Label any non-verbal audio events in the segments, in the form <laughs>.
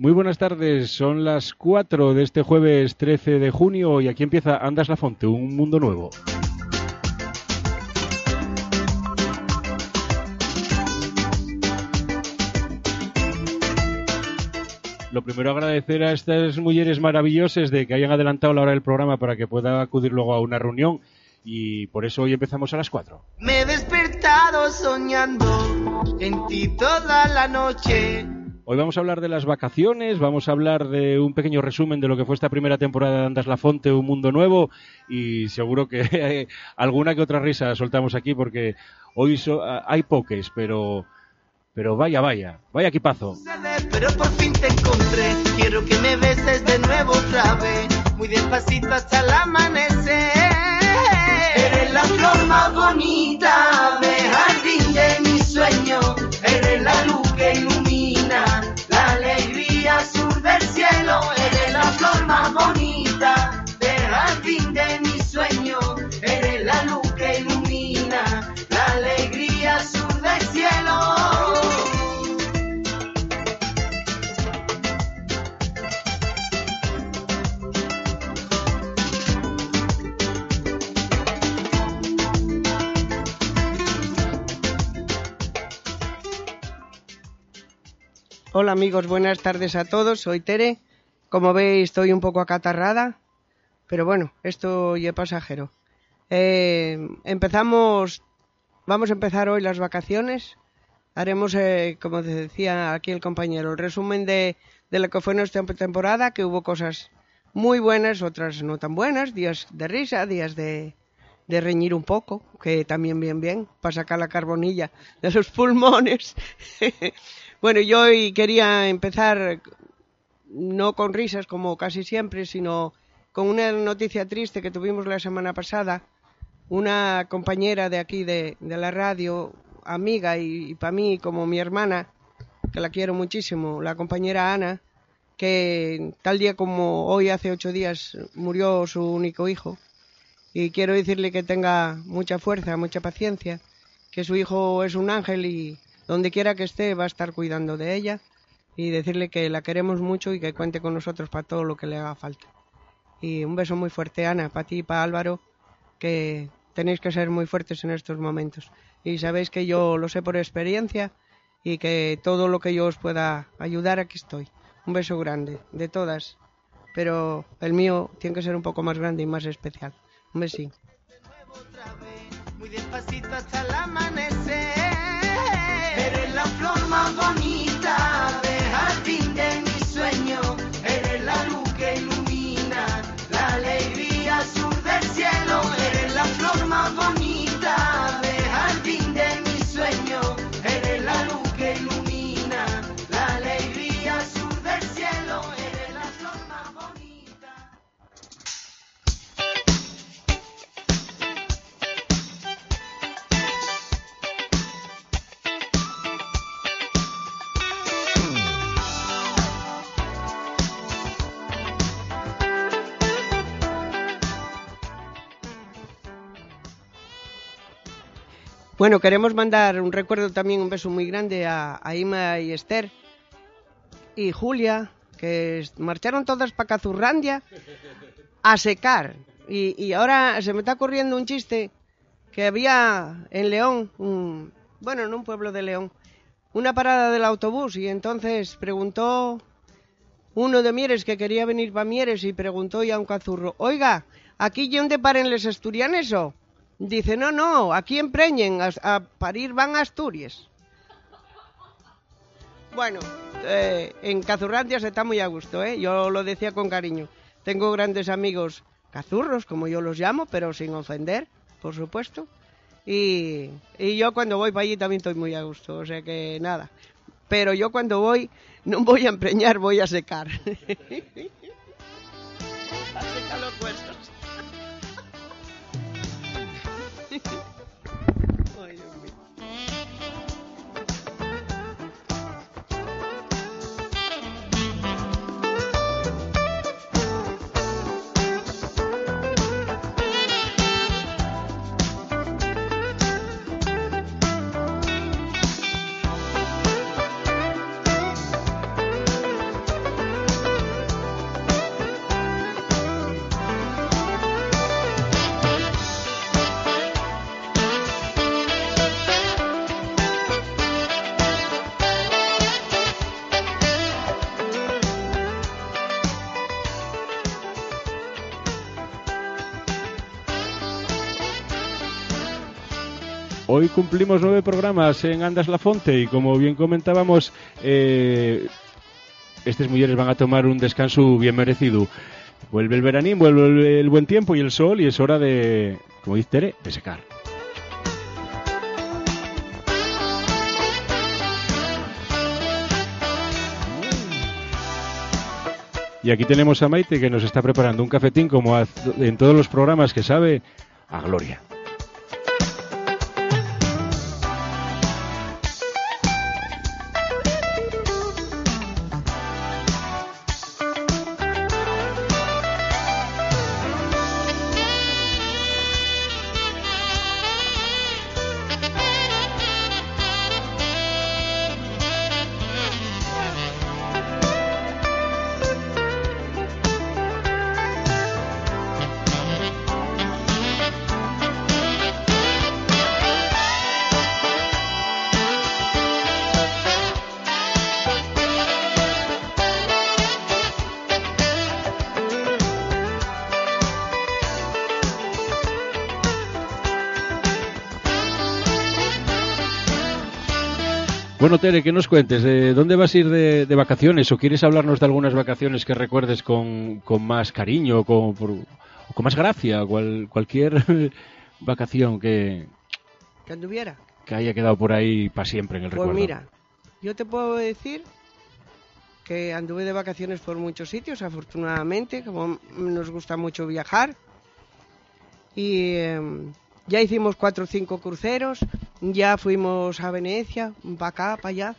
Muy buenas tardes, son las 4 de este jueves 13 de junio y aquí empieza Andas la Fonte, un mundo nuevo. Lo primero agradecer a estas mujeres maravillosas de que hayan adelantado la hora del programa para que pueda acudir luego a una reunión y por eso hoy empezamos a las 4. Me he despertado soñando en ti toda la noche. Hoy vamos a hablar de las vacaciones, vamos a hablar de un pequeño resumen de lo que fue esta primera temporada de Andas la Fonte, Un Mundo Nuevo, y seguro que <laughs> alguna que otra risa soltamos aquí porque hoy hay poques, pero pero vaya, vaya, vaya equipazo. Pero por fin te encontré, quiero que me beses de nuevo otra vez, muy despacito hasta el amanecer. Eres la flor más bonita de jardín de mi sueño, eres la luz que ilumina sur del cielo, eres la flor más bonita de jardín de mi sueño, Hola amigos, buenas tardes a todos. Soy Tere. Como veis, estoy un poco acatarrada, pero bueno, esto ya pasajero. Eh, empezamos, vamos a empezar hoy las vacaciones. Haremos, eh, como decía aquí el compañero, el resumen de, de lo que fue nuestra temporada, que hubo cosas muy buenas, otras no tan buenas, días de risa, días de, de reñir un poco, que también bien bien, para sacar la carbonilla de los pulmones. <laughs> bueno, yo hoy quería empezar no con risas como casi siempre, sino con una noticia triste que tuvimos la semana pasada. Una compañera de aquí de, la radio, amiga y, y para mí como mi hermana, que la quiero muchísimo, la compañera Ana, que tal día como hoy, hace ocho días, murió su único hijo. Y quiero decirle que tenga mucha fuerza, mucha paciencia, que su hijo es un ángel y donde quiera que esté va a estar cuidando de ella y decirle que la queremos mucho y que cuente con nosotros para todo lo que le haga falta. Y un beso muy fuerte, Ana, para ti y para Álvaro, que tenéis que ser muy fuertes en estos momentos. Y sabéis que yo lo sé por experiencia y que todo lo que yo os pueda ayudar, aquí estoy. Un beso grande, de todas. Pero el mío tiene que ser un poco más grande y más especial. Un besín. Muy despacito hasta el amanecer. Eres la flor más bonita Bueno, queremos mandar un recuerdo también, un beso muy grande a, Ima y Esther y Julia, que marcharon todas para Cazurrandia a secar. Y, ahora se me está ocurriendo un chiste que había en León, un- bueno, en un pueblo de León, una parada del autobús y entonces preguntó uno de Mieres que quería venir para Mieres y preguntó ya a un cazurro, oiga, ¿aquí dónde paren los asturianes o? Dice, no, no, aquí en Preñen, a, a parir van a Asturias. Bueno, eh, en Cazurrandia se está muy a gusto, ¿eh? Yo lo decía con cariño. Tengo grandes amigos cazurros, como yo los llamo, pero sin ofender, por supuesto. Y, y yo cuando voy para allí también estoy muy a gusto, o sea que nada. Pero yo cuando voy, no voy a empreñar, voy a secar. a secar los huesos. Cumplimos nueve programas en Andas La Fonte y como bien comentábamos, eh, estas mujeres van a tomar un descanso bien merecido. Vuelve el veranín, vuelve el buen tiempo y el sol y es hora de, como dice Tere, de secar. Y aquí tenemos a Maite que nos está preparando un cafetín como en todos los programas que sabe a Gloria. Bueno, Tere, que nos cuentes? ¿De dónde vas a ir de, de vacaciones? ¿O quieres hablarnos de algunas vacaciones que recuerdes con, con más cariño con, por- con más gracia? Cual- cualquier <laughs> vacación que, Que anduviera. que haya quedado por ahí para siempre en el Pues recuerdo. mira, yo te puedo decir que anduve de vacaciones por muchos sitios, afortunadamente, como nos gusta mucho viajar. Y em, ya hicimos cuatro o cinco cruceros, ya fuimos a Venecia, para acá, para allá.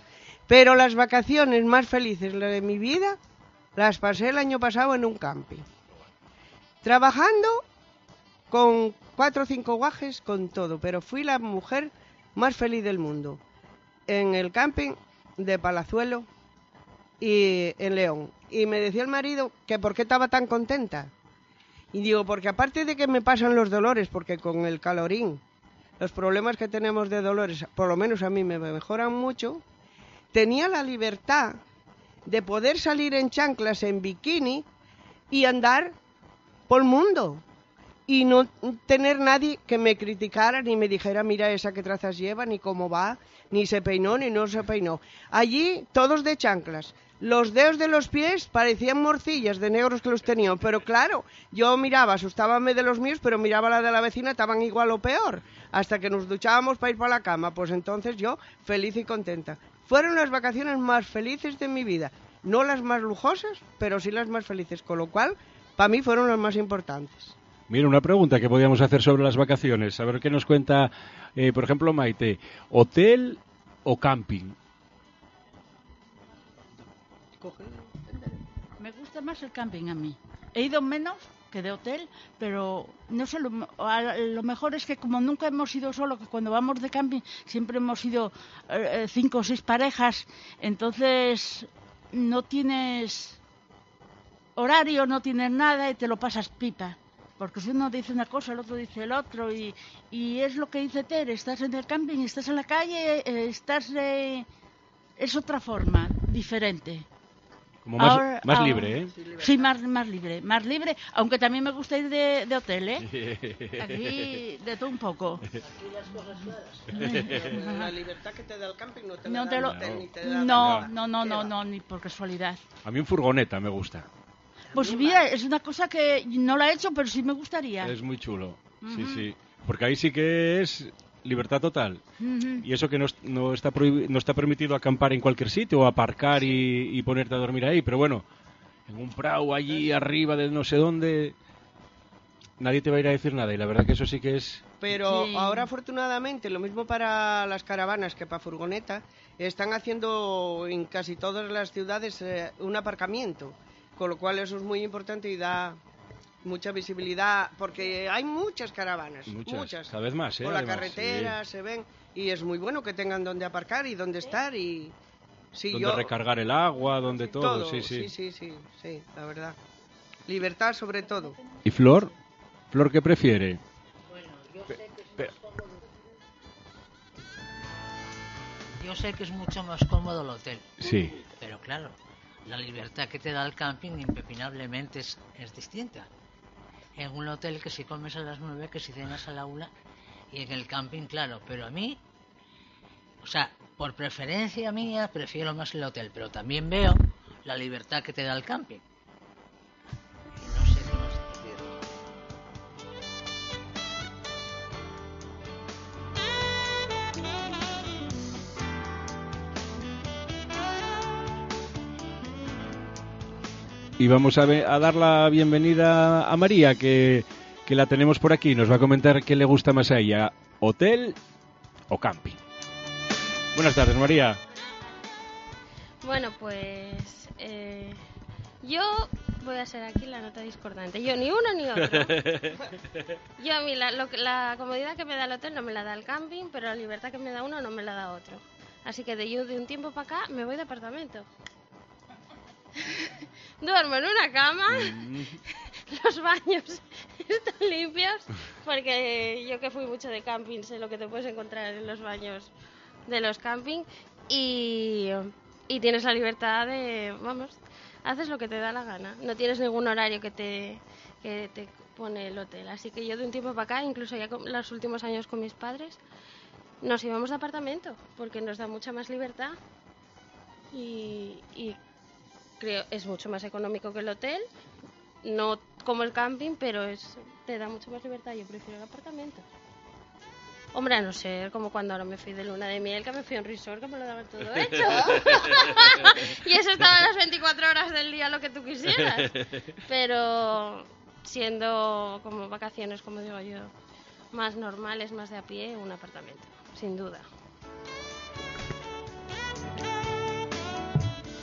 Pero las vacaciones más felices de mi vida las pasé el año pasado en un camping. Trabajando con cuatro o cinco guajes, con todo, pero fui la mujer más feliz del mundo en el camping de Palazuelo y en León. Y me decía el marido que por qué estaba tan contenta. Y digo, porque aparte de que me pasan los dolores, porque con el calorín, los problemas que tenemos de dolores, por lo menos a mí me mejoran mucho, tenía la libertad de poder salir en chanclas, en bikini y andar por el mundo. Y no tener nadie que me criticara ni me dijera mira esa que trazas lleva ni cómo va ni se peinó ni no se peinó allí todos de chanclas los dedos de los pies parecían morcillas de negros que los tenían pero claro yo miraba asustábame de los míos pero miraba la de la vecina estaban igual o peor hasta que nos duchábamos para ir para la cama pues entonces yo feliz y contenta fueron las vacaciones más felices de mi vida no las más lujosas pero sí las más felices con lo cual para mí fueron las más importantes Mira, una pregunta que podíamos hacer sobre las vacaciones. A ver qué nos cuenta, eh, por ejemplo, Maite. ¿Hotel o camping? Me gusta más el camping a mí. He ido menos que de hotel, pero no sé, lo, mejor es que como nunca hemos ido solo, que cuando vamos de camping siempre hemos ido eh, cinco o seis parejas, entonces no tienes horario, no tienes nada y te lo pasas pipa. Porque si uno dice una cosa, el otro dice el otro, y, y es lo que dice Tere, estás en el camping, estás en la calle, eh, estás... eh, es otra forma, diferente. Como más, Ahora- más ahora- libre, ¿eh? Sí, más, más libre, más libre, aunque también me gusta ir de, de hotel, ¿eh? Aquí de todo un poco. <laughs> La <laughs> libertad que te da el camping no te No, la te da lo- el hotel, ni te da no, nada. no, no, ¿Qué no, no, ni por casualidad. A mí un furgoneta me gusta. Pues mira, es una cosa que no la he hecho, pero sí me gustaría. Es muy chulo. Sí, sí. Porque ahí sí que es libertad total. Y eso que no, no está no está permitido acampar en cualquier sitio o aparcar y, y ponerte a dormir ahí. Pero bueno, en un prau allí arriba de no sé dónde, nadie te va a ir a decir nada. Y la verdad que eso sí que es... Pero Sí. ahora afortunadamente, lo mismo para las caravanas que para furgoneta, están haciendo en casi todas las ciudades eh, un aparcamiento, con lo cual eso es muy importante y da mucha visibilidad, porque hay muchas caravanas, Muchas, muchas. cada vez más, ¿eh? Por la Además, carretera se ven y es muy bueno que tengan donde aparcar y donde estar y sí, donde yo recargar el agua, donde todo, sí, sí. sí, sí, sí, sí, la verdad. Libertad sobre todo. ¿Y Flor? ¿Flor qué prefiere? Pe- Yo sé que es mucho más cómodo el hotel, Sí, pero claro, la libertad que te da el camping impepinablemente es, es distinta. En un hotel que si comes a las nueve, que si cenas a la una, y en el camping, claro, pero a mí, o sea, por preferencia mía, prefiero más el hotel, pero también veo la libertad que te da el camping. Y vamos a, dar la bienvenida a María, que, que la tenemos por aquí. Nos va a comentar qué le gusta más a ella, hotel o camping. Buenas tardes, María. Bueno, pues eh, yo voy a ser aquí la nota discordante. Yo ni uno ni otro. <laughs> Yo a mí la, lo la comodidad que me da el hotel no me la da el camping, pero la libertad que me da uno no me la da otro. Así que de yo de un tiempo para acá me voy de apartamento. <laughs> Duermo en una cama, <laughs> los baños <laughs> están limpios, porque yo que fui mucho de camping sé lo que te puedes encontrar en los baños de los camping y, y tienes la libertad de, vamos, haces lo que te da la gana. No tienes ningún horario que te, que te pone el hotel. Así que yo de un tiempo para acá, incluso ya con los últimos años con mis padres, nos íbamos de apartamento porque nos da mucha más libertad y, y creo es mucho más económico que el hotel. No como el camping, pero es te da mucha más libertad. Yo prefiero el apartamento. Hombre, a no ser como cuando ahora me fui de luna de miel, que me fui a un resort, que me lo daban todo <laughs> hecho. <laughs> y eso estaba las 24 horas del día, lo que tú quisieras. Pero siendo como vacaciones, como digo yo, más normales, más de a pie, un apartamento, sin duda.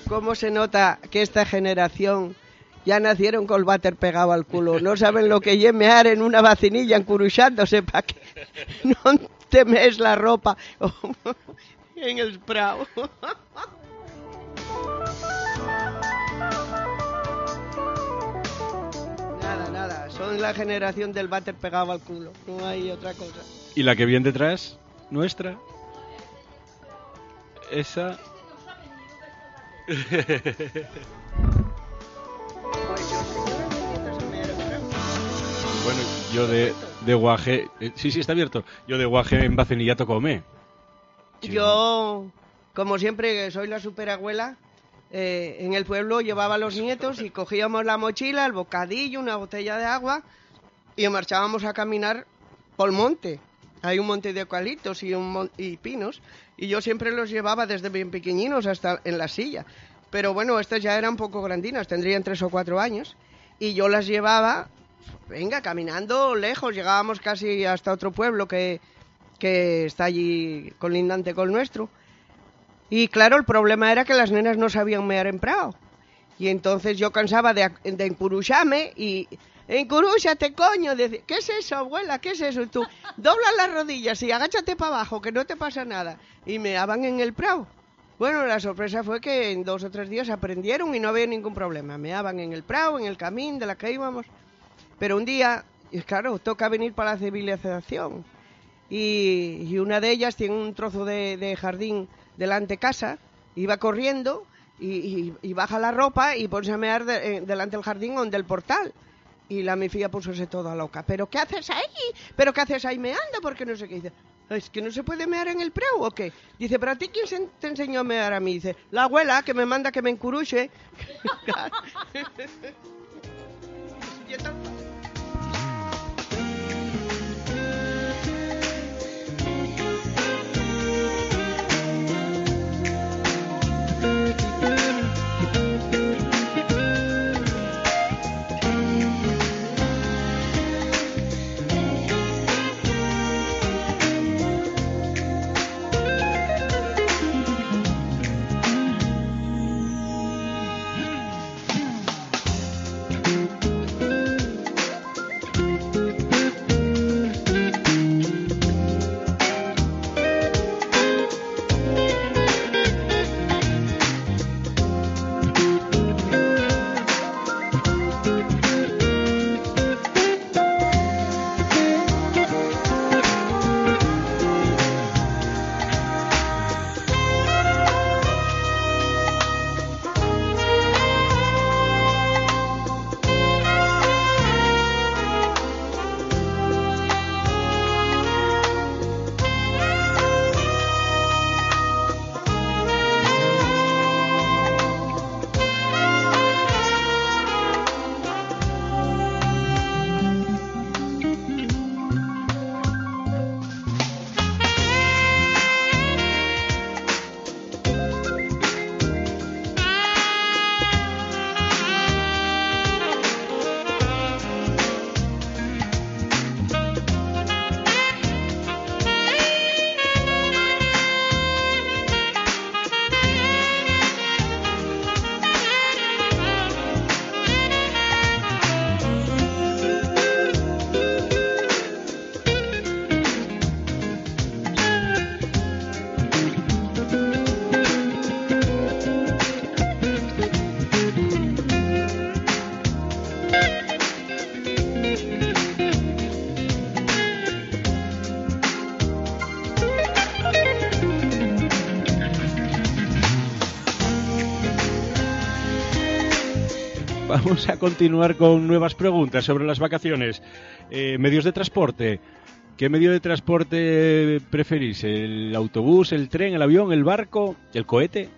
¿Cómo se nota que esta generación ya nacieron con el váter pegado al culo? No saben lo que es mear en una vacinilla encuruchándose para que <laughs> no te mees la ropa <laughs> en el prado. <laughs> Nada, nada, son la generación del váter pegado al culo, no hay otra cosa. ¿Y la que viene detrás? ¿Nuestra? Esa. <laughs> Bueno, yo de, de guaje. eh, sí, sí, está abierto. Yo de guaje en Bacenillato comé. Yo, como siempre, soy la superabuela. eh, en el pueblo llevaba a los nietos y cogíamos la mochila, el bocadillo, una botella de agua y marchábamos a caminar por el monte. Hay un monte de eucaliptos y, un mon- y pinos y yo siempre los llevaba desde bien pequeñinos hasta en la silla. Pero bueno, estas ya eran poco grandinas, tendrían tres o cuatro años y yo las llevaba, venga, caminando lejos, llegábamos casi hasta otro pueblo que, que está allí colindante con el nuestro. Y claro, el problema era que las nenas no sabían mear en prado. Y entonces yo cansaba de, de y... Encurúchate, coño. Decía, ¿Qué es eso, abuela? ¿Qué es eso? Y tú, dobla las rodillas y agáchate para abajo, que no te pasa nada. Y meaban en el prado. Bueno, la sorpresa fue que en dos o tres días aprendieron y no había ningún problema. Meaban en el prado, en el camino de la que íbamos. Pero un día, claro, toca venir para la civilización. Y, una de ellas tiene un trozo de, jardín delante de casa, iba corriendo y, baja la ropa y pone a mear de- eh, delante del jardín donde el portal. Y la mi filla pusose toda loca. ¿Pero qué haces ahí? ¿Pero qué haces ahí meando? Porque no sé qué. Dice, ¿es que no se puede mear en el preu o qué? Dice, ¿pero a ti quién se- te enseñó a mear a mí? Dice, la abuela que me manda que me encuruche. <laughs> <laughs> vamos a continuar con nuevas preguntas sobre las vacaciones. Eh, medios de transporte. ¿Qué medio de transporte preferís? ¿El autobús, el tren, el avión, el barco, el cohete?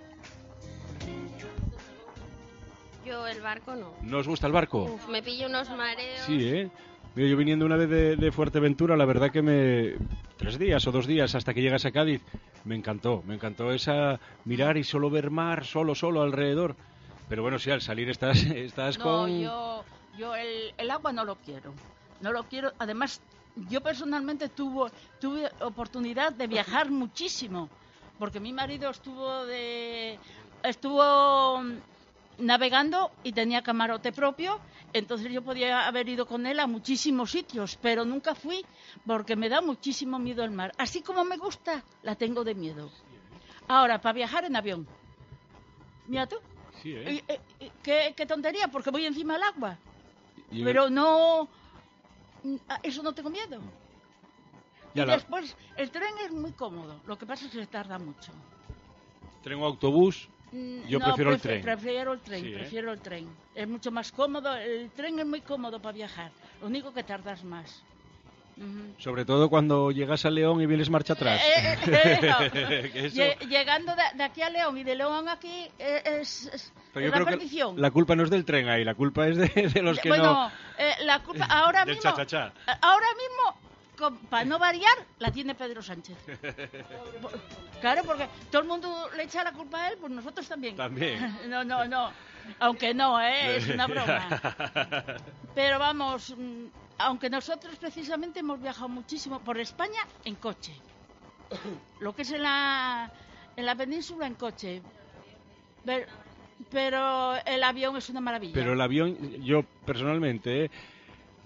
Yo el barco no. ¿No os gusta el barco? Uf, me pillo unos mareos. Sí, ¿eh? Mira, yo viniendo una vez de, de Fuerteventura, la verdad que me... Tres días o dos días hasta que llegas a Cádiz, me encantó. Me encantó esa mirar y solo ver mar, solo, solo alrededor. Pero bueno, sí, al salir estás, <laughs> estás No, con... yo, yo el, el agua no lo quiero. No lo quiero. Además, yo personalmente tuvo, tuve oportunidad de viajar <laughs> muchísimo. Porque mi marido estuvo de. estuvo navegando y tenía camarote propio. Entonces yo podía haber ido con él a muchísimos sitios, pero nunca fui porque me da muchísimo miedo el mar. Así como me gusta, la tengo de miedo. Ahora, para viajar en avión. Mira tú. Sí, ¿eh? Eh, eh, ¿Qué, qué tontería, porque voy encima del agua. Pero no. a Eso no tengo miedo. Ya y la- después, el tren es muy cómodo. Lo que pasa es que tarda mucho. Tren o autobús, Mm, Yo no, prefiero el tren. Prefiero el tren, Sí, ¿eh? prefiero el tren. Es mucho más cómodo. El tren es muy cómodo para viajar. Lo único que tardas más. Sobre todo cuando llegas a León y vienes marcha atrás. Eh, eh, eh, eso- <laughs> Llegando de, de aquí a León y de León aquí es, es- Pero yo la creo perdición. que la culpa no es del tren ahí, la culpa es de, de los que bueno, no... la culpa <laughs> ahora Del mismo, ahora mismo, para no variar, la tiene Pedro Sánchez. <laughs> claro, porque todo el mundo le echa la culpa a él, pues nosotros también. También. no, no, no. Aunque no, ¿eh? es una broma. Pero vamos, mm, aunque nosotros precisamente hemos viajado muchísimo por España en coche. <coughs> Lo que es en la, en la península en coche. Pero, pero el avión es una maravilla. Pero el avión, yo personalmente, ¿eh?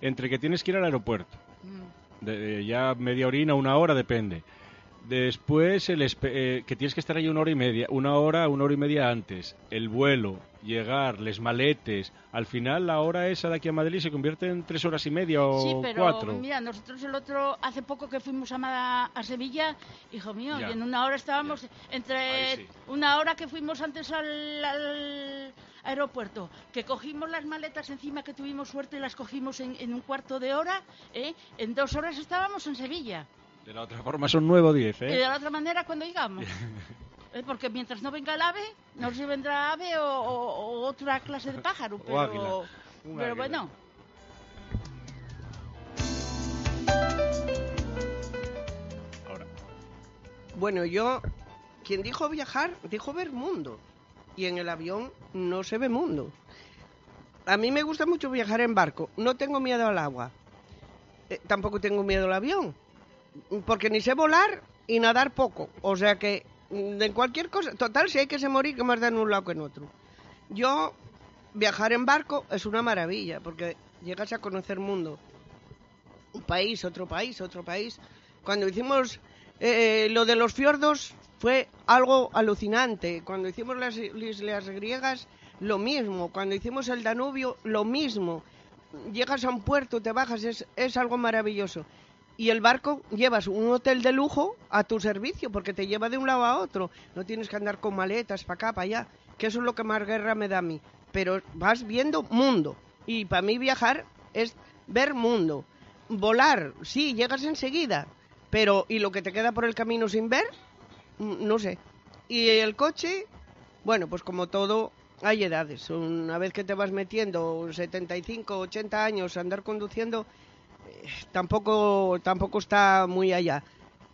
entre que tienes que ir al aeropuerto, Mm. de, de ya media orina, una hora, depende. Después, el eh, que tienes que estar ahí una hora y media, una hora, una hora y media antes. El vuelo, llegar, les maletes. Al final, la hora esa de aquí a Madrid se convierte en tres horas y media o Sí, pero cuatro. mira, nosotros el otro, hace poco que fuimos a, a Sevilla, hijo mío, Ya. y en una hora estábamos, entre sí. una hora que fuimos antes al, al aeropuerto, que cogimos las maletas encima, que tuvimos suerte y las cogimos en, en un cuarto de hora, ¿eh? en dos horas estábamos en Sevilla. De la otra forma son nueve o diez, Y ¿eh? de la otra manera, cuando llegamos. <laughs> Eh, Porque mientras no venga el ave, no sé si vendrá ave o, o- o otra clase de pájaro. <laughs> Pero, águila. Un pero águila. bueno. Ahora. Bueno, yo, quien dijo viajar, dijo ver mundo. Y en el avión no se ve mundo. A mí me gusta mucho viajar en barco. No tengo miedo al agua. Eh, tampoco tengo miedo al avión. Porque ni sé volar y nadar poco. O sea que, en cualquier cosa. Total, si hay que se morir, que más da en un lado que en otro. Yo, viajar en barco es una maravilla. Porque llegas a conocer mundo. Un país, otro país, otro país. Cuando hicimos eh, lo de los fiordos fue algo alucinante. Cuando hicimos las islas griegas, lo mismo. Cuando hicimos el Danubio, lo mismo. Llegas a un puerto, te bajas, es, es algo maravilloso. Y el barco llevas un hotel de lujo a tu servicio porque te lleva de un lado a otro. No tienes que andar con maletas para acá, para allá. Que eso es lo que más guerra me da a mí. Pero vas viendo mundo. Y para mí viajar es ver mundo. Volar, sí, llegas enseguida. Pero, ¿y lo que te queda por el camino sin ver? Mm, No sé. Y el coche, bueno, pues como todo, hay edades. Una vez que te vas metiendo 75, 80 años andar conduciendo, tampoco, tampoco está muy allá.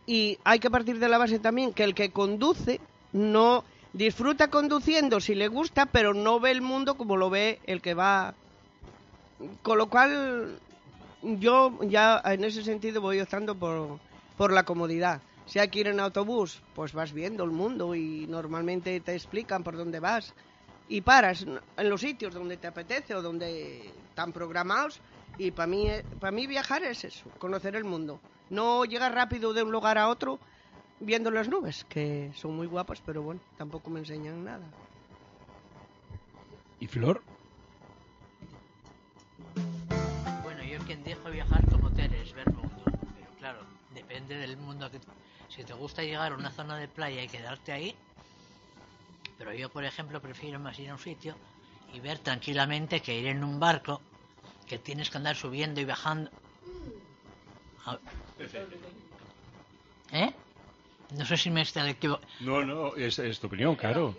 Y hay que partir de la base también que el que conduce no disfruta conduciendo si le gusta, pero no ve el mundo como lo ve el que va. Con lo cual, yo ya en ese sentido voy optando por, por la comodidad. Si hay que ir en autobús, pues vas viendo el mundo y normalmente te explican por dónde vas y paras en los sitios donde te apetece o donde están programados. Y para mí, para mí viajar es eso, conocer el mundo. No llegar rápido de un lugar a otro viendo las nubes, que son muy guapas, pero bueno, tampoco me enseñan nada. ¿Y Flor? Bueno, yo quien dijo viajar como Teres, ver mundo. Pero claro, depende del mundo que... Si te gusta llegar a una zona de playa y quedarte ahí, pero yo, por ejemplo, prefiero más ir a un sitio y ver tranquilamente que ir en un barco que tienes que andar subiendo y bajando. A- ¿Eh? No sé si me está equivo- No, no, es, es tu opinión, claro.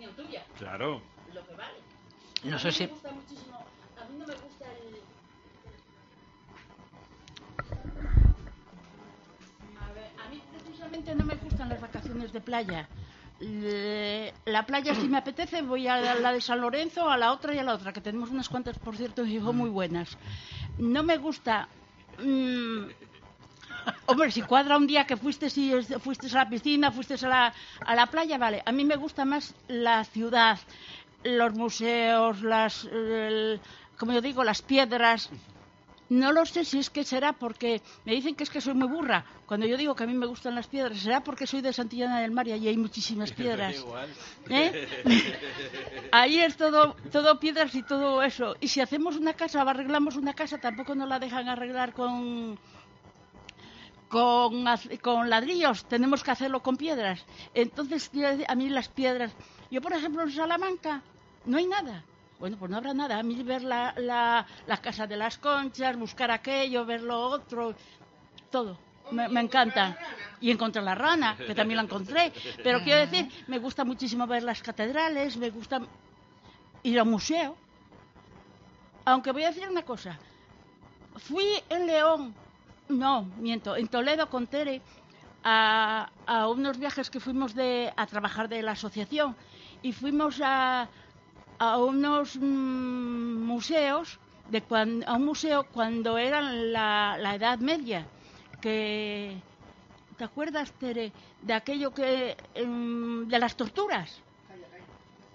Claro. No sé si. A ver, a mí precisamente no me gustan las vacaciones de playa. La playa si me apetece voy a la de San Lorenzo, a la otra y a la otra, que tenemos unas cuantas, por cierto, digo, muy buenas. No me gusta... mm, Hombre, si cuadra un día que fuiste, si a la piscina, fuiste a la, a la playa, vale. A mí me gusta más la ciudad, los museos, las, el- como yo digo, las piedras. No lo sé si es que será porque me dicen que es que soy muy burra. Cuando yo digo que a mí me gustan las piedras, será porque soy de Santillana del Mar y allí hay muchísimas <laughs> piedras. ¿Eh? <laughs> Ahí es todo, todo piedras y todo eso. Y si hacemos una casa o arreglamos una casa, tampoco nos la dejan arreglar con, con, con ladrillos. Tenemos que hacerlo con piedras. Entonces, a mí las piedras. Yo, por ejemplo, en Salamanca no hay nada. Bueno, pues no habrá nada. A mí ver la, la, la casa de las conchas, buscar aquello, ver lo otro, todo. Me, me encanta. Y encontré la rana, que también la encontré. Pero quiero decir, me gusta muchísimo ver las catedrales, me gusta ir a un museo. Aunque voy a decir una cosa. Fui en León, no, miento, en Toledo con Tere a, a unos viajes que fuimos de, a trabajar de la asociación y fuimos a, a unos mm, museos, a un museo cuando era la, la Edad Media, que, ¿te acuerdas, Tere, de aquello que, em, de las torturas?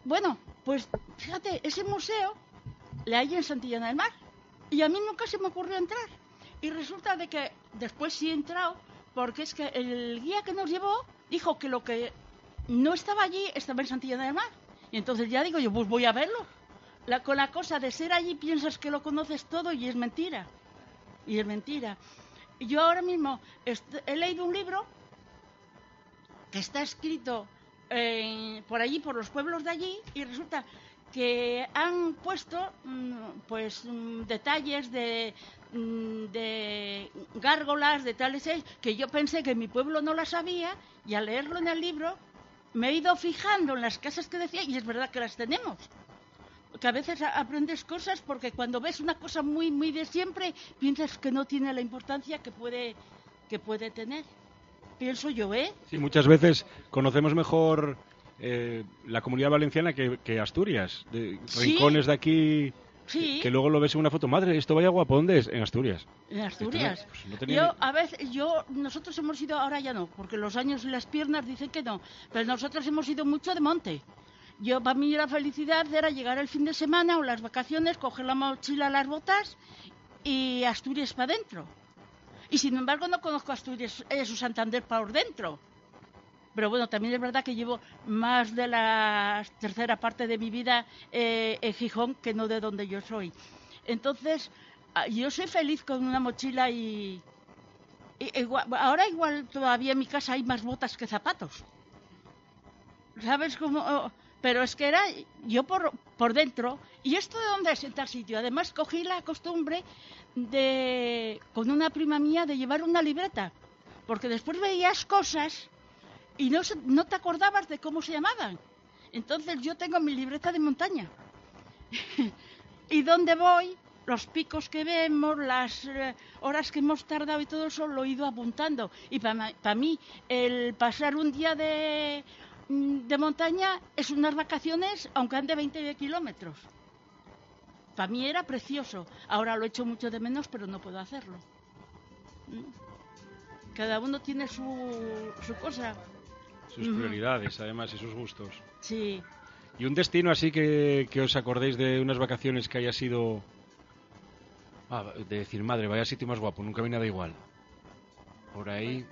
Bueno, pues fíjate, ese museo le hay en Santillana del Mar y a mí nunca se me ocurrió entrar. Y resulta de que después sí he entrado porque es que el guía que nos llevó dijo que lo que no estaba allí estaba en Santillana del Mar. Y entonces ya digo yo, pues voy a verlo. La, con la cosa de ser allí piensas que lo conoces todo y es mentira. Y es mentira. Yo ahora mismo he leído un libro que está escrito eh, por allí, por los pueblos de allí, y resulta que han puesto mm, pues mm, detalles de, mm, de gárgolas, de tales que yo pensé que mi pueblo no las sabía, y al leerlo en el libro me he ido fijando en las casas que decía, y es verdad que las tenemos. Que a veces aprendes cosas porque cuando ves una cosa muy, muy de siempre, piensas que no tiene la importancia que puede, que puede tener. Pienso yo, ¿eh? Sí, muchas veces conocemos mejor eh, la comunidad valenciana que, que Asturias. De Sí. rincones de aquí Sí. que, que luego lo ves en una foto. Madre, esto vaya guapo, ¿dónde es? En Asturias. En Asturias. Pues no tenía Yo, a veces, yo, nosotros hemos ido, ahora ya no, porque los años y las piernas dicen que no, pero nosotros hemos ido mucho de monte. Yo, para mí la felicidad era llegar el fin de semana o las vacaciones, coger la mochila, las botas y Asturias para adentro. Y sin embargo no conozco Asturias, eh, su Santander para por dentro. Pero bueno, también es verdad que llevo más de la tercera parte de mi vida eh, en Gijón que no de donde yo soy. Entonces, ah, yo soy feliz con una mochila y, ahora igual todavía en mi casa hay más botas que zapatos. ¿Sabes cómo? Pero es que era yo por, por dentro. ¿Y esto de dónde es en tal sitio? Además, cogí la costumbre de, con una prima mía, de llevar una libreta. Porque después veías cosas y no, no te acordabas de cómo se llamaban. Entonces yo tengo mi libreta de montaña. <laughs> y dónde voy, los picos que vemos, las eh, horas que hemos tardado y todo eso lo he ido apuntando. Y para mí el pasar un día de, mm, de montaña es unas vacaciones, aunque ande 20 kilómetros. Para mí era precioso. Ahora lo echo mucho de menos, pero no puedo hacerlo. ¿Mm? Cada uno tiene su, su cosa. Sus prioridades, además, y sus gustos. Sí. ¿Y un destino así que, que os acordéis de unas vacaciones que haya sido... Ah, de decir, madre, vaya sitio más guapo, nunca vi nada igual. Por ahí...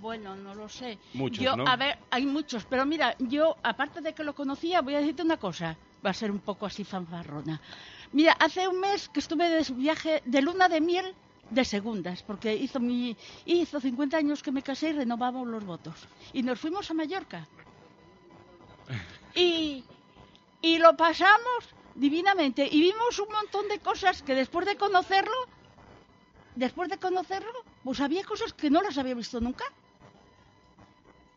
Bueno, no lo sé. Muchos, yo, ¿no? A ver, hay muchos, pero mira, yo, aparte de que lo conocía, voy a decirte una cosa. Va a ser un poco así fanfarrona. Mira, hace un mes que estuve de viaje de luna de miel de segundas, porque hizo mi hizo 50 años que me casé y renovamos los votos. Y nos fuimos a Mallorca. Y, y lo pasamos divinamente. Y vimos un montón de cosas que después de conocerlo, después de conocerlo, pues había cosas que no las había visto nunca.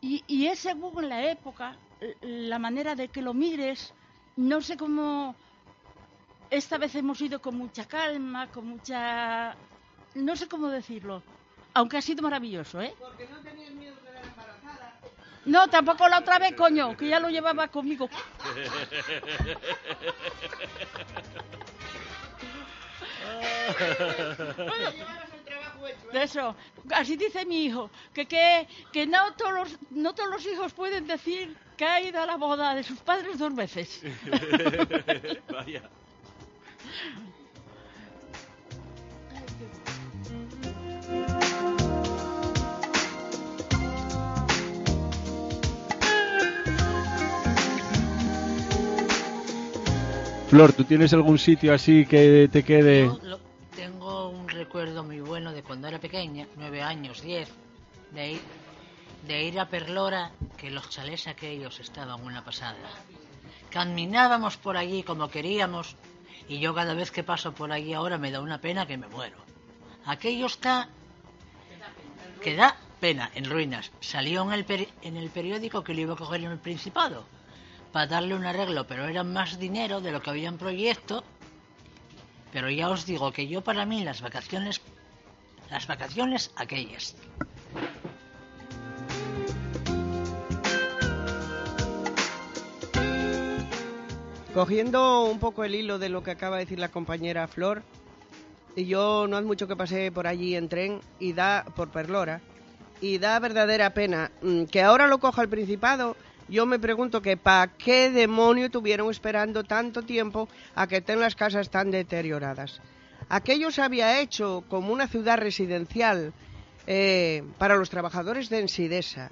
Y, y es según la época, la manera de que lo mires, no sé cómo... Esta vez hemos ido con mucha calma, con mucha... No sé cómo decirlo. Aunque ha sido maravilloso, ¿eh? Porque no tenías miedo de quedar embarazada. No, tampoco la otra vez, coño, que ya lo llevaba conmigo. <laughs> De eso, así dice mi hijo, que, que, que no, todos los, no todos los hijos pueden decir que ha ido a la boda de sus padres dos veces. <laughs> Vaya. Flor, ¿tú tienes algún sitio así que te quede? Yo lo- tengo un recuerdo muy bueno de cuando era pequeña, nueve años, diez, de ir, de ir a Perlora, que los chalés aquellos estaban una pasada. Caminábamos por allí como queríamos, y yo cada vez que paso por allí ahora me da una pena que me muero. Aquello está que da pena en ruinas. Salió en el, peri- en el periódico que lo iba a coger en el Principado para darle un arreglo, pero era más dinero de lo que había en proyecto. Pero ya os digo que yo para mí las vacaciones, las vacaciones aquellas. Cogiendo un poco el hilo de lo que acaba de decir la compañera Flor, y yo no hace mucho que pasé por allí en tren y da por Perlora y da verdadera pena mm, que ahora lo coja el Principado. Yo me pregunto que para qué demonio tuvieron esperando tanto tiempo a que estén las casas tan deterioradas. Aquello se había hecho como una ciudad residencial eh, para los trabajadores de Ensidesa.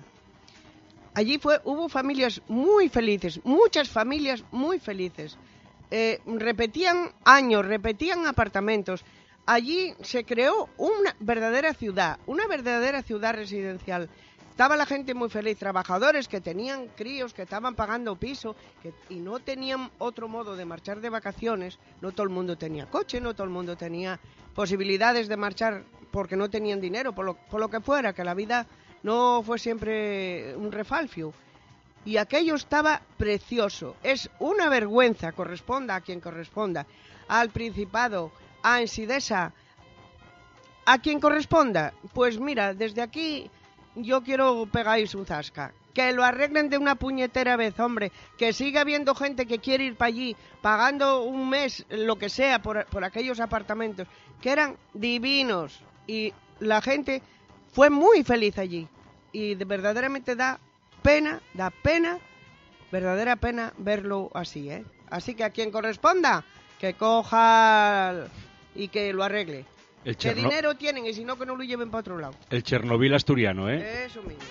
Allí fue, hubo familias muy felices, muchas familias muy felices. Eh, repetían años, repetían apartamentos. Allí se creó una verdadera ciudad, una verdadera ciudad residencial. Estaba la gente muy feliz, trabajadores que tenían críos, que estaban pagando piso que, y no tenían otro modo de marchar de vacaciones. No todo el mundo tenía coche, no todo el mundo tenía posibilidades de marchar porque no tenían dinero, por lo, por lo que fuera, que la vida no fue siempre un refalfio. Y aquello estaba precioso. Es una vergüenza, corresponda a quien corresponda, al Principado, a Ensidesa, a quien corresponda. Pues mira, desde aquí yo quiero pegáis un zasca. Que lo arreglen de una puñetera vez, hombre. Que siga habiendo gente que quiere ir para allí, pagando un mes, lo que sea, por, por aquellos apartamentos, que eran divinos. Y la gente fue muy feliz allí. Y de- verdaderamente da pena, da pena, verdadera pena verlo así, ¿eh? Así que a quien corresponda, que coja y que lo arregle. El, Que Cherno- dinero tienen y si no, que no lo lleven para otro lado. el Chernobyl asturiano, ¿eh? Eso mismo.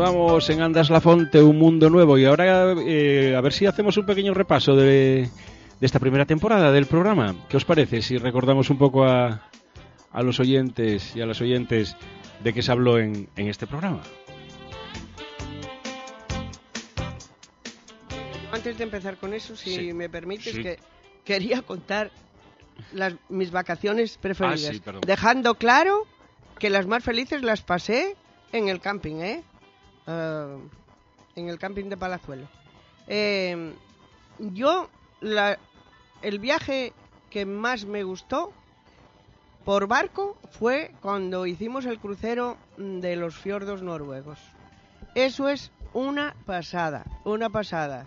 Continuamos en Andas La Fonte, un mundo nuevo. Y ahora eh, a ver si hacemos un pequeño repaso de, de esta primera temporada del programa. ¿Qué os parece si recordamos un poco a, a los oyentes y a las oyentes de qué se habló en, en este programa? Antes de empezar con eso, si Sí, me permites, sí. que quería contar las, mis vacaciones preferidas. Ah, sí, dejando claro que las más felices las pasé en el camping, ¿eh? Ah, en el camping de Palazuelo. Eh, yo, la- el viaje que más me gustó por barco fue cuando hicimos el crucero de los fiordos noruegos. Eso es una pasada, una pasada.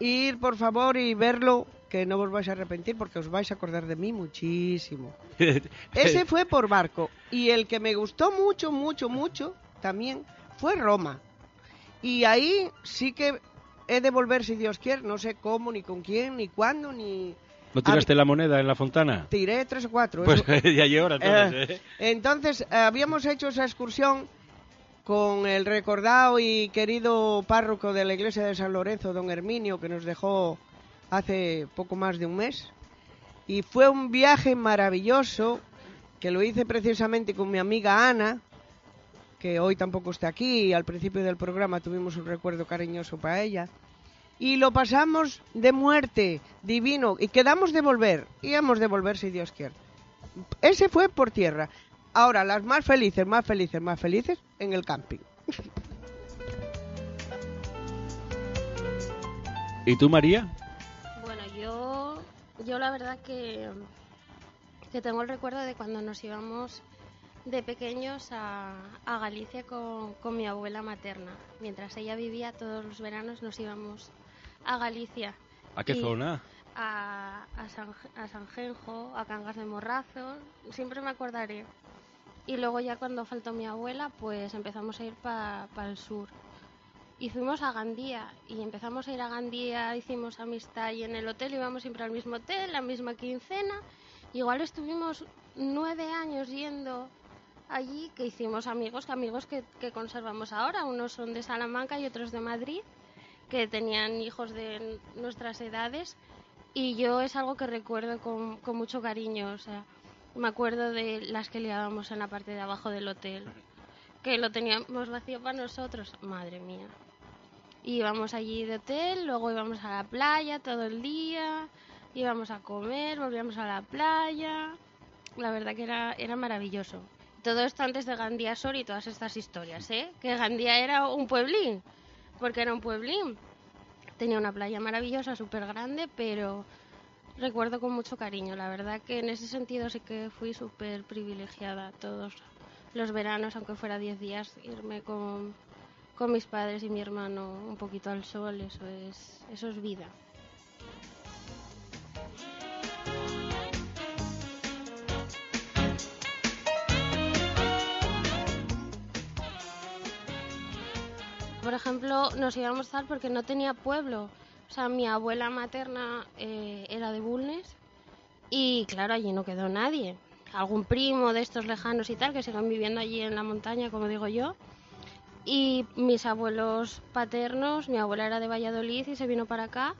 Ir, por favor, y verlo, que no os vais a arrepentir porque os vais a acordar de mí muchísimo. <laughs> Ese fue por barco. Y el que me gustó mucho, mucho, mucho también fue Roma. Y ahí sí que he de volver, si Dios quiere, no sé cómo, ni con quién, ni cuándo, ni... ¿No tiraste la moneda en la fontana? Tiré tres o cuatro. Pues eso- <laughs> ya entonces, Eh, ¿eh? entonces, eh, habíamos hecho esa excursión con el recordado y querido párroco de la iglesia de San Lorenzo, don Herminio, que nos dejó hace poco más de un mes. Y fue un viaje maravilloso que lo hice precisamente con mi amiga Ana, que hoy tampoco está aquí, y al principio del programa tuvimos un recuerdo cariñoso para ella. Y lo pasamos de muerte, divino, y quedamos de volver, y hemos de volver si Dios quiere. Ese fue por tierra. Ahora, las más felices, más felices, más felices, en el camping. <laughs> ¿Y tú, María? Bueno, yo, yo la verdad que, que tengo el recuerdo de cuando nos íbamos de pequeños a, a Galicia con, con mi abuela materna. Mientras ella vivía, todos los veranos nos íbamos a Galicia. ¿A qué zona? A, a, San, a Sanjenjo, a Cangas de Morrazo, siempre me acordaré. Y luego ya cuando faltó mi abuela, pues empezamos a ir para el sur. Y fuimos a Gandía y empezamos a ir a Gandía, hicimos amistad y en el hotel íbamos siempre al mismo hotel, la misma quincena. Igual estuvimos nueve años yendo allí, que hicimos amigos, que amigos que, conservamos ahora. Unos son de Salamanca y otros de Madrid, que tenían hijos de nuestras edades. Y yo es algo que recuerdo con, con mucho cariño. O sea, me acuerdo de las que liábamos en la parte de abajo del hotel, que lo teníamos vacío para nosotros. Madre mía. Íbamos allí de hotel, luego íbamos a la playa todo el día, íbamos a comer, volvíamos a la playa. La verdad que era maravilloso. Todo esto antes de Gandía Sor y todas estas historias, ¿eh? Que Gandía era un pueblín, porque era un pueblín. Tenía una playa maravillosa, súper grande, pero recuerdo con mucho cariño. La verdad que en ese sentido sí que fui súper privilegiada todos los veranos, aunque fuera 10 días, irme con, con mis padres y mi hermano un poquito al sol, eso es, eso es vida. Por ejemplo, nos íbamos a estar porque no tenía pueblo. O sea, mi abuela materna eh, era de Bulnes y claro, allí no quedó nadie. Algún primo de estos lejanos y tal que siguen viviendo allí en la montaña, como digo yo. Y mis abuelos paternos, mi abuela era de Valladolid y se vino para acá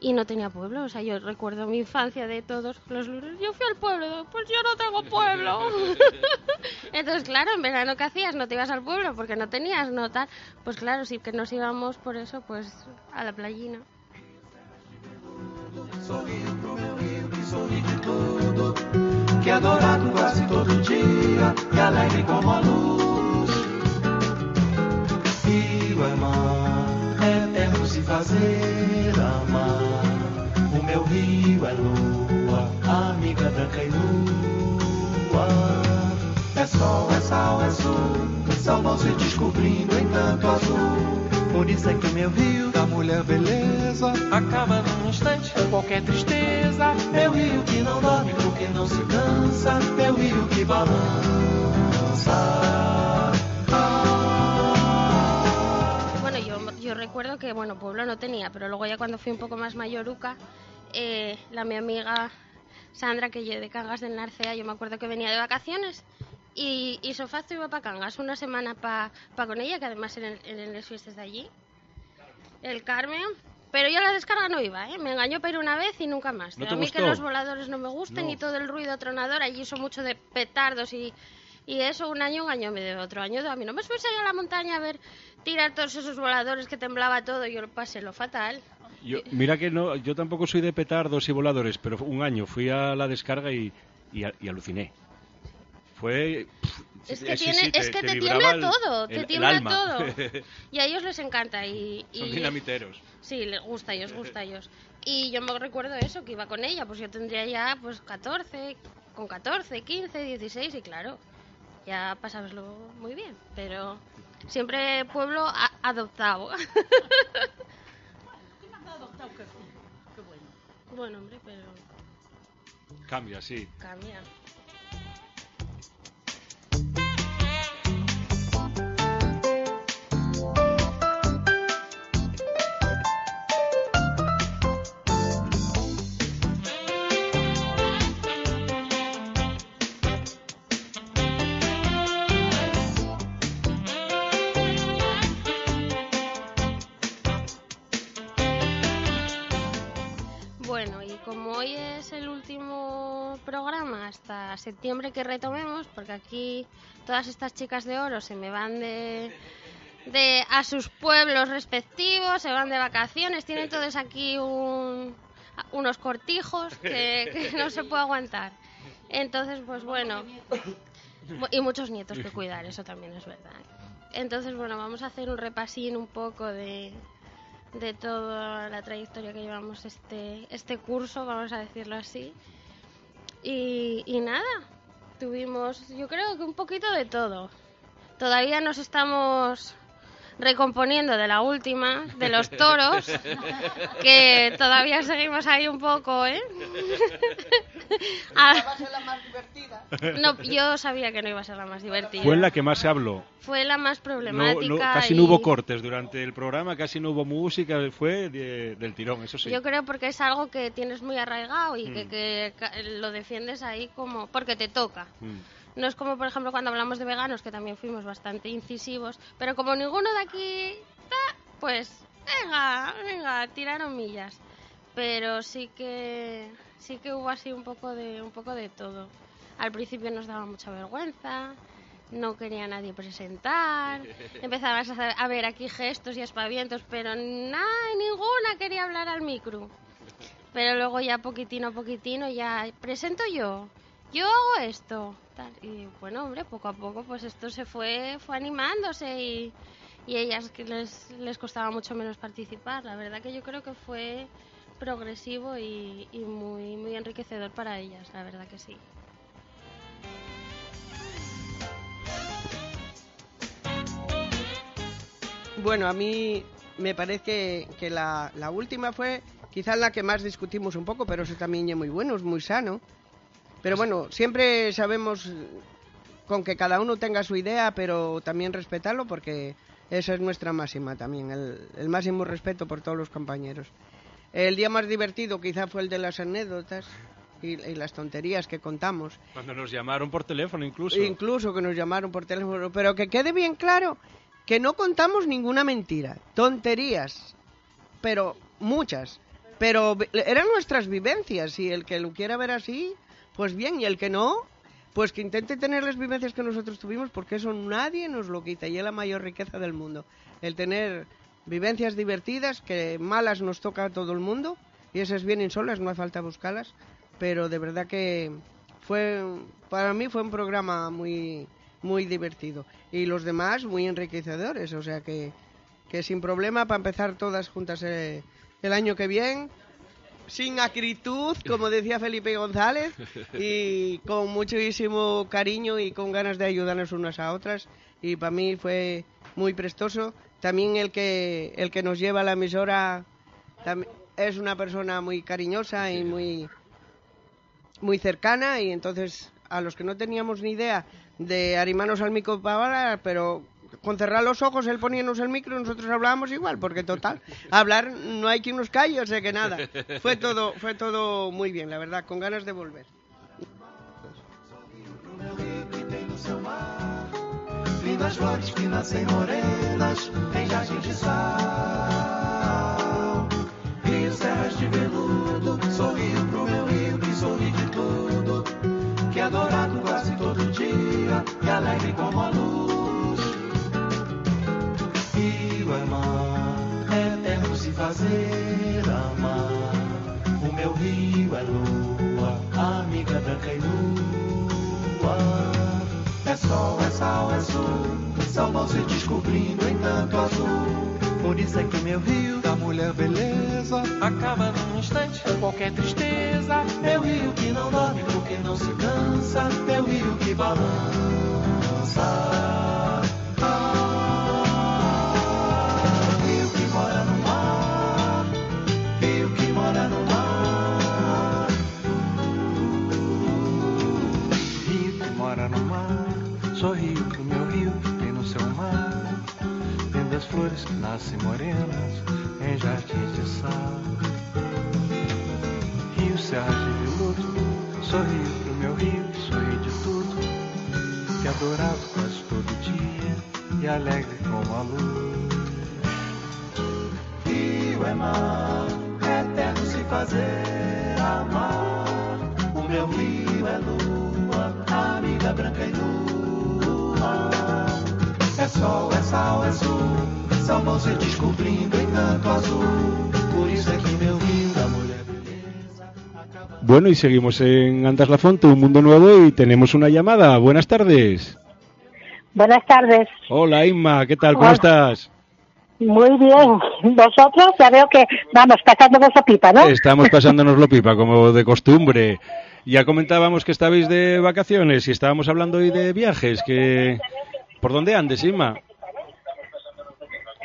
y no tenía pueblo. O sea, yo recuerdo mi infancia de todos los lunes. Yo fui al pueblo, pues yo no tengo pueblo. <laughs> Entonces, claro, en verano, ¿qué hacías? No te ibas al pueblo porque no tenías, no tal. Pues claro, sí que nos íbamos por eso, pues a la playina. que adorado quase todo dia e alegre como a luz. É eterno se fazer amar. O meu rio é lua, amiga branca e nua. É sol, é sal, é sul, são vão se descobrindo em tanto azul. Por isso é que meu rio da mulher beleza acaba num instante qualquer tristeza. Meu rio que não dorme porque não se cansa. Meu rio que balança. Recuerdo que, bueno, pueblo no tenía, pero luego ya cuando fui un poco más mayoruca, eh, la mi amiga Sandra, que yo de Cangas del Narcea, yo me acuerdo que venía de vacaciones Y, y Sofazo iba para Cangas una semana para pa con ella, que además eran, eran las fiestas de allí. El Carmen. Pero yo a la descarga no iba, ¿eh? Me engañó para ir una vez y nunca más. ¿No a mí que gustó? los voladores no me gusten No. y todo el ruido tronador. Allí son mucho de petardos y, y eso un año engañóme de otro año. A mí no me fuese a la montaña a ver tirar todos esos voladores que temblaba todo. Yo lo pasé lo fatal. Yo, mira que no, yo tampoco soy de petardos y voladores, pero un año fui a la descarga y, y, y aluciné. Fue. pff, Es que, sí, tiene, sí, es que te tiembla el- todo, te el tiembla todo. <laughs> Y a ellos les encanta y, Son y- dinamiteros. sí, les gusta a ellos, gusta a ellos. Y yo me recuerdo eso, que iba con ella, pues yo tendría ya pues 14, con 14, 15, 16 y claro, ya pasabaslo muy bien, pero siempre pueblo a- adoptado. <laughs> ¿Qué más ha adoptado que? Qué bueno. bueno, hombre, pero Cambia, sí. cambia. Septiembre que retomemos, porque aquí todas estas chicas de oro se me van de, de a sus pueblos respectivos, se van de vacaciones, tienen todos aquí un- unos cortijos que, que no se puede aguantar. Entonces, pues bueno, Bu- y muchos nietos que cuidar, eso también es verdad. Entonces, bueno, vamos a hacer un repasín un poco de, de toda la trayectoria que llevamos este, este curso, vamos a decirlo así. Y, y nada, tuvimos yo creo que un poquito de todo. Todavía nos estamos recomponiendo de la última, de los <laughs> toros, que todavía seguimos ahí un poco, ¿eh? <laughs> Ah, Va a ser la más divertida. no, yo sabía que no iba a ser la más divertida. Fue la que más se habló. Fue la más problemática. no, casi y- no hubo cortes durante el programa, casi no hubo música, fue de- del tirón, eso sí. Yo creo porque es algo que tienes muy arraigado y que, Mm. que lo defiendes ahí como porque te toca. Mm. No es como, por ejemplo, cuando hablamos de veganos, que también fuimos bastante incisivos, pero como ninguno de aquí, ta, pues, venga, venga, tiraron millas. Pero sí que, sí que hubo así un poco de, un poco de todo. Al principio nos daba mucha vergüenza, no quería nadie presentar, <laughs> empezabas a, hacer- a ver aquí gestos y aspavientos, pero nada, ninguna quería hablar al micro. Pero luego ya poquitino a poquitino ya presento yo, yo hago esto. tal. Y bueno, hombre, poco a poco pues esto se fue, fue animándose y, y ellas que les, les costaba mucho menos participar. La verdad que yo creo que fue progresivo y, y muy, muy enriquecedor para ellas, la verdad que sí. Bueno, a mí me parece que, la, la última fue quizás la que más discutimos un poco, pero eso también es muy bueno, es muy sano. Pero bueno, siempre sabemos con que cada uno tenga su idea, pero también respetarlo porque esa es nuestra máxima también, el, el máximo respeto por todos los compañeros. El día más divertido quizá fue el de las anécdotas y, y las tonterías que contamos. Cuando nos llamaron por teléfono incluso. Incluso que nos llamaron por teléfono, pero que quede bien claro que no contamos ninguna mentira, tonterías, pero muchas, pero eran nuestras vivencias y el que lo quiera ver así, pues bien, y el que no, pues que intente tener las vivencias que nosotros tuvimos, porque eso nadie nos lo quita y es la mayor riqueza del mundo, el tener vivencias divertidas, que malas nos toca a todo el mundo, y esas vienen solas, no hace falta buscarlas, pero de verdad que fue para mí fue un programa muy muy divertido. Y los demás muy enriquecedores o sea que, que sin problema para empezar todas juntas eh, el año que viene sin acritud como decía Felipe González <laughs> y con muchísimo cariño y con ganas de ayudarnos unas a otras y para mí fue muy prestoso también el que el que nos lleva a la emisora es una persona muy cariñosa y muy muy cercana y entonces a los que no teníamos ni idea de arimarnos al micro para hablar, pero con cerrar los ojos él poníamos el micro y nosotros hablábamos igual, porque total, <laughs> hablar no hay quien nos calle, o sea que nada, fue todo, fue todo muy bien, la verdad, con ganas de volver. Das flores que nascem morenas em jardim de sal. Rio, serras de veludo, sorrio pro meu rio que sorri de tudo, que é dourado quase todo dia e alegre como a luz. Rio é mar, é eterno se fazer amar. O meu rio é lua, amiga branca e nua. É sol, é sal, é sul, são vão se descobrindo em tanto azul. Por isso é que meu rio da mulher beleza acaba num instante qualquer tristeza. Meu rio que não dorme porque não se cansa, meu rio que balança. Sorrio pro meu rio e no seu mar. Vendo as flores que nascem morenas em jardins de sal. Rio, serra de veludo, sorrio pro meu rio, sorri de tudo. Que adorado quase todo dia e alegre como a luz. Rio é mar, é eterno se fazer amar. O meu rio é lua, amiga branca e nua. É sol, é sal, é sul, são vão se descobrindo tanto azul. Por isso é que meu mulher. Bueno, y seguimos en Andas la Fonte, un mundo nuevo, y tenemos una llamada. Buenas tardes. Buenas tardes. Hola, Inma, ¿qué tal? ¿Cómo Hola. estás? Muy bien. Vosotros ya veo que vamos pasando esa pipa, ¿no? Estamos pasándonos lo pipa, como de costumbre. Ya comentábamos que estabais de vacaciones y estábamos hablando hoy de viajes. que ¿Por dónde andes, Inma?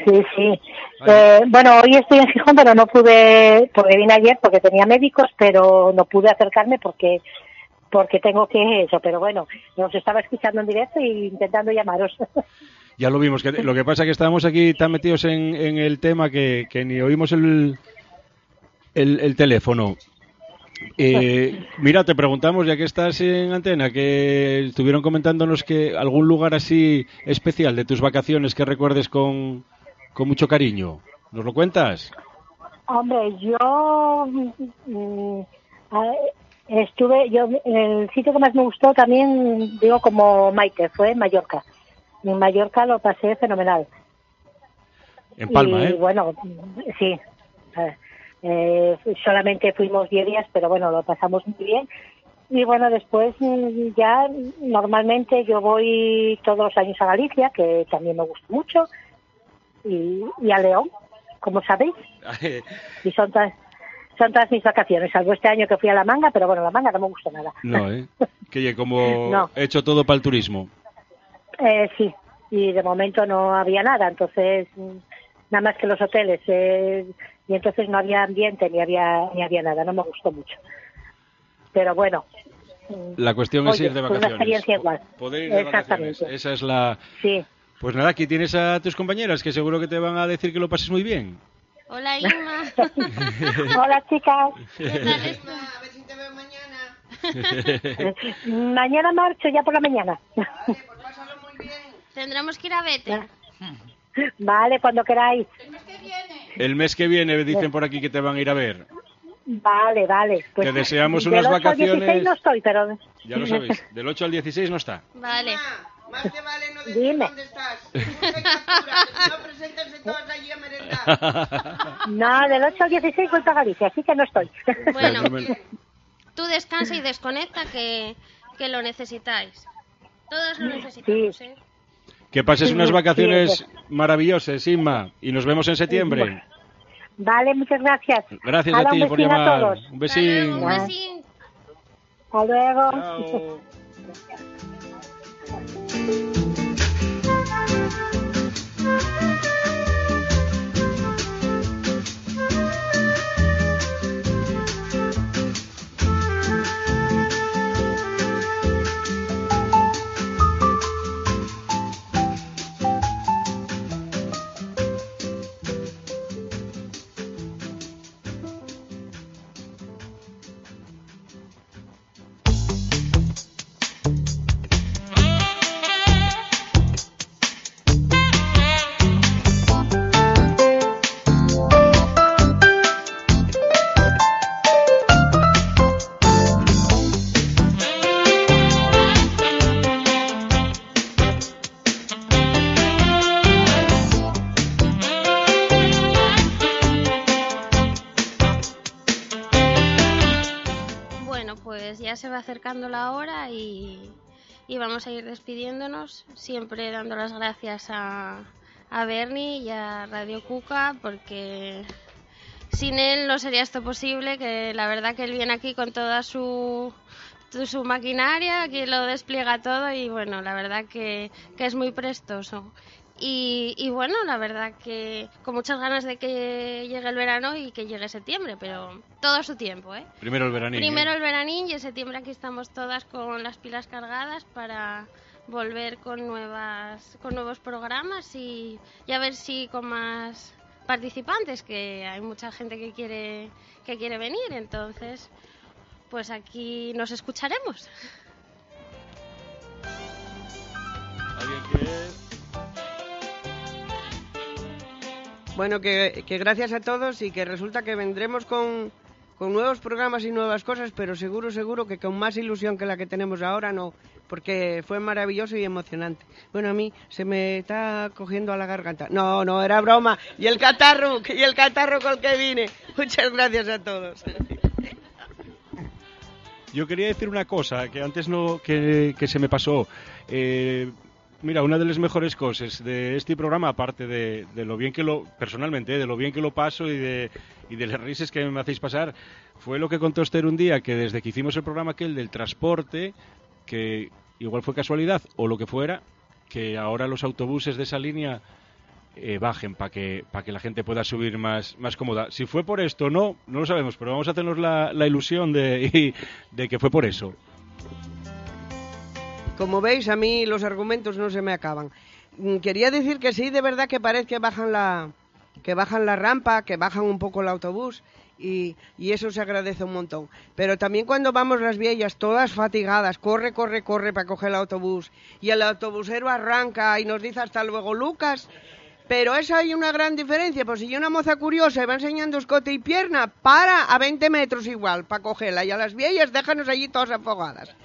Sí, sí. Eh, bueno, hoy estoy en Gijón, pero no pude, porque vine ayer porque tenía médicos, pero no pude acercarme porque porque tengo que eso. Pero bueno, os estaba escuchando en directo e intentando llamaros. <laughs> Ya lo vimos. Que, lo que pasa es que estábamos aquí tan metidos en, en el tema que, que ni oímos el, el, el teléfono. Eh, mira, te preguntamos, ya que estás en antena, que estuvieron comentándonos que algún lugar así especial de tus vacaciones que recuerdes con, con mucho cariño. ¿Nos lo cuentas? Hombre, yo mm, estuve, yo el sitio que más me gustó también, digo como Maite, fue Mallorca. En Mallorca lo pasé fenomenal. En Palma, y, ¿eh? bueno, sí. Eh, solamente fuimos 10 días, pero bueno, lo pasamos muy bien. Y bueno, después mm, ya normalmente yo voy todos los años a Galicia, que también me gusta mucho, y, y a León, como sabéis, <laughs> y son todas, son todas mis vacaciones, salvo este año que fui a La Manga, pero bueno, La Manga no me gustó nada. No, ¿eh? <laughs> Que oye, como No. he hecho todo para el turismo. Eh, sí, y de momento no había nada, entonces mm, nada más que los hoteles eh, y entonces no había ambiente ni había ni había nada, no me gustó mucho. Pero bueno, La cuestión es Oye, ir de fue una vacaciones. experiencia igual. Poder ir de Exactamente. vacaciones. Esa es la... sí. Pues nada, aquí tienes a tus compañeras que seguro que te van a decir que lo pases muy bien. Hola, <laughs> Inma. Hola chicas, ¿Qué tal estás? A ver si te veo mañana. <laughs> Mañana marcho ya por la mañana. Vale, pues pásalo muy bien. Tendremos que ir a Vete. <laughs> vale, cuando queráis. El mes que viene dicen por aquí que te van a ir a ver. Vale, vale. Pues, Te deseamos del unas 8 al 16 vacaciones. no estoy, pero Ya lo sabéis. Del 8 al 16 no está. Vale. Más te vale no decir Dime. dónde estás. No presentarse todas allí a merendar. <laughs> no, del 8 al 16 voy para Galicia, así que no estoy. Bueno, tú descansa y desconecta que, que lo necesitáis. Todos lo necesitamos, ¿eh? Que pases unas vacaciones sí, maravillosas, Inma. Y nos vemos en septiembre. Vale, muchas gracias. Gracias a ti por a llamar. todos. Un Hasta luego, besín. Un besín. Hasta luego. Chao. <laughs> acercando la hora y, vamos a ir despidiéndonos, siempre dando las gracias a, Bernie y a Radio Cuca porque sin él no sería esto posible, que la verdad que él viene aquí con toda su, maquinaria, que lo despliega todo y bueno, la verdad que es muy prestoso. Y, y, bueno, la verdad que con muchas ganas de que llegue el verano y que llegue septiembre, pero todo a su tiempo, ¿eh? Primero el veranín. Primero ¿eh? el veranín y en septiembre aquí estamos todas con las pilas cargadas para volver con nuevas con nuevos programas y, y a ver si con más participantes que hay mucha gente que quiere que quiere venir entonces pues aquí nos escucharemos ¿Alguien quiere? Bueno, que, que gracias a todos y que resulta que vendremos con, nuevos programas y nuevas cosas, pero seguro, seguro que con más ilusión que la que tenemos ahora no, porque fue maravilloso y emocionante. Bueno, a mí se me está cogiendo a la garganta. No, no, era broma. Y el catarro, y el catarro con el que vine. Muchas gracias a todos. Yo quería decir una cosa que antes no que, que se me pasó. Eh, mira, una de las mejores cosas de este programa, aparte de, lo bien que lo, personalmente, de lo bien que lo paso y de, y de las risas que me hacéis pasar, fue lo que contó Esther un día, que desde que hicimos el programa aquel del transporte, que igual fue casualidad o lo que fuera, que ahora los autobuses de esa línea eh, bajen para que, para que la gente pueda subir más, más cómoda. Si fue por esto o no, no lo sabemos, pero vamos a hacernos la, ilusión <laughs> de que fue por eso. Como veis, a mí los argumentos no se me acaban. Mm, Quería decir que sí, de verdad que parece que bajan la, que bajan la rampa, que bajan un poco el autobús y, eso se agradece un montón. Pero también cuando vamos las viejas todas fatigadas, corre, corre, corre para coger el autobús y el autobusero arranca y nos dice hasta luego Lucas. Pero eso hay una gran diferencia, pues si una moza curiosa va enseñando escote y pierna, para a 20 metros igual para cogerla y a las viejas déjanos allí todas afogadas.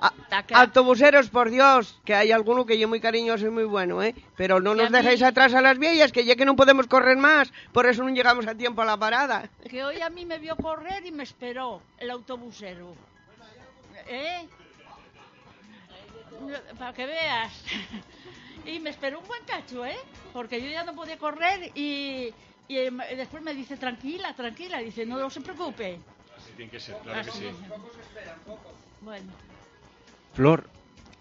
A- autobuseros, por Dios, que hay alguno que yo muy cariñoso y muy bueno, ¿eh? Pero no nos mí- dejéis atrás a las viejas, que ya que no podemos correr más, por eso no llegamos a tiempo a la parada. Que hoy a mí me vio correr y me esperó el autobusero. ¿Eh? Para que veas. Y me esperó un buen cacho, ¿eh? Porque yo ya no podía correr y, y eh, después me dice, tranquila, tranquila. Dice, no, no se preocupe. Así tiene que ser, Así es. Bueno, Flor,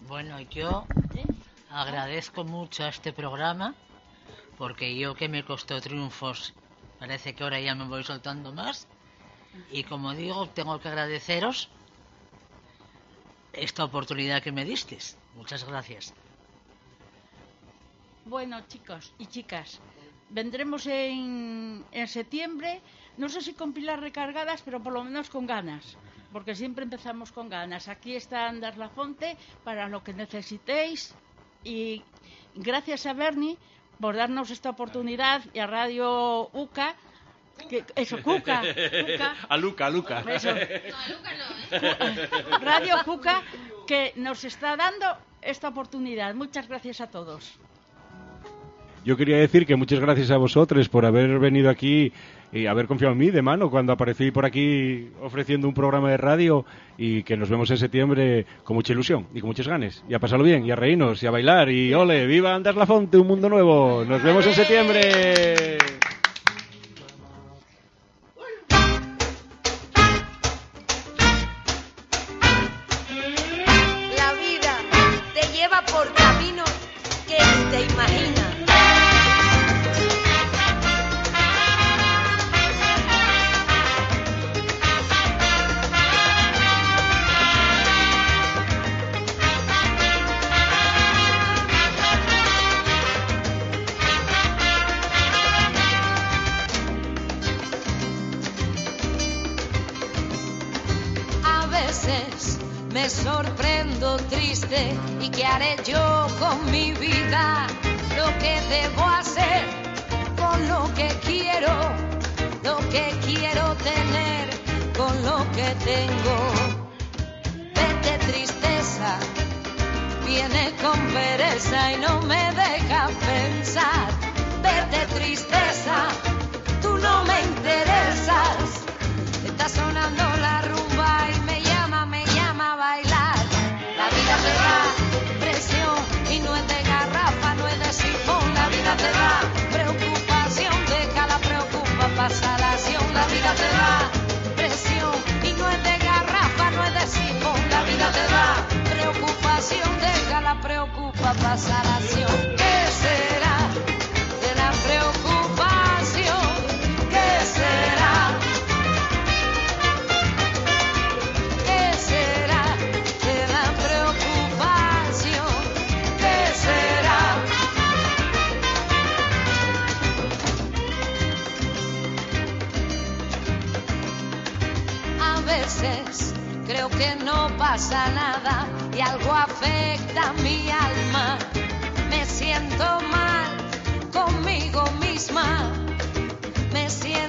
Bueno, yo agradezco mucho a este programa porque yo que me costó triunfos, parece que ahora ya me voy soltando más. Y como digo, tengo que agradeceros esta oportunidad que me disteis. Muchas gracias. Bueno, chicos y chicas, vendremos en, en septiembre, no sé si con pilas recargadas, pero por lo menos con ganas, porque siempre empezamos con ganas. Aquí está Andar La Fonte para lo que necesitéis y gracias a Bernie por darnos esta oportunidad y a Radio UCA, que, eso, Cuca, Cuca, <laughs> a Luca, a Luca. eso. <laughs> Radio Cuca, que nos está dando esta oportunidad. Muchas gracias a todos. Yo quería decir que muchas gracias a vosotros por haber venido aquí y haber confiado en mí de mano cuando aparecí por aquí ofreciendo un programa de radio y que nos vemos en septiembre con mucha ilusión y con muchas ganas. Y a pasarlo bien, y a reírnos, y a bailar, y ole, viva Andas La Fonte, un mundo nuevo. Nos vemos en septiembre. vida te da presión y no es de garrafa, no es de sifón. La vida te da preocupación, deja la preocupa pasar acción. ¿Qué será? creo que no pasa nada y algo afecta a mi alma. Me siento mal conmigo misma. Me siento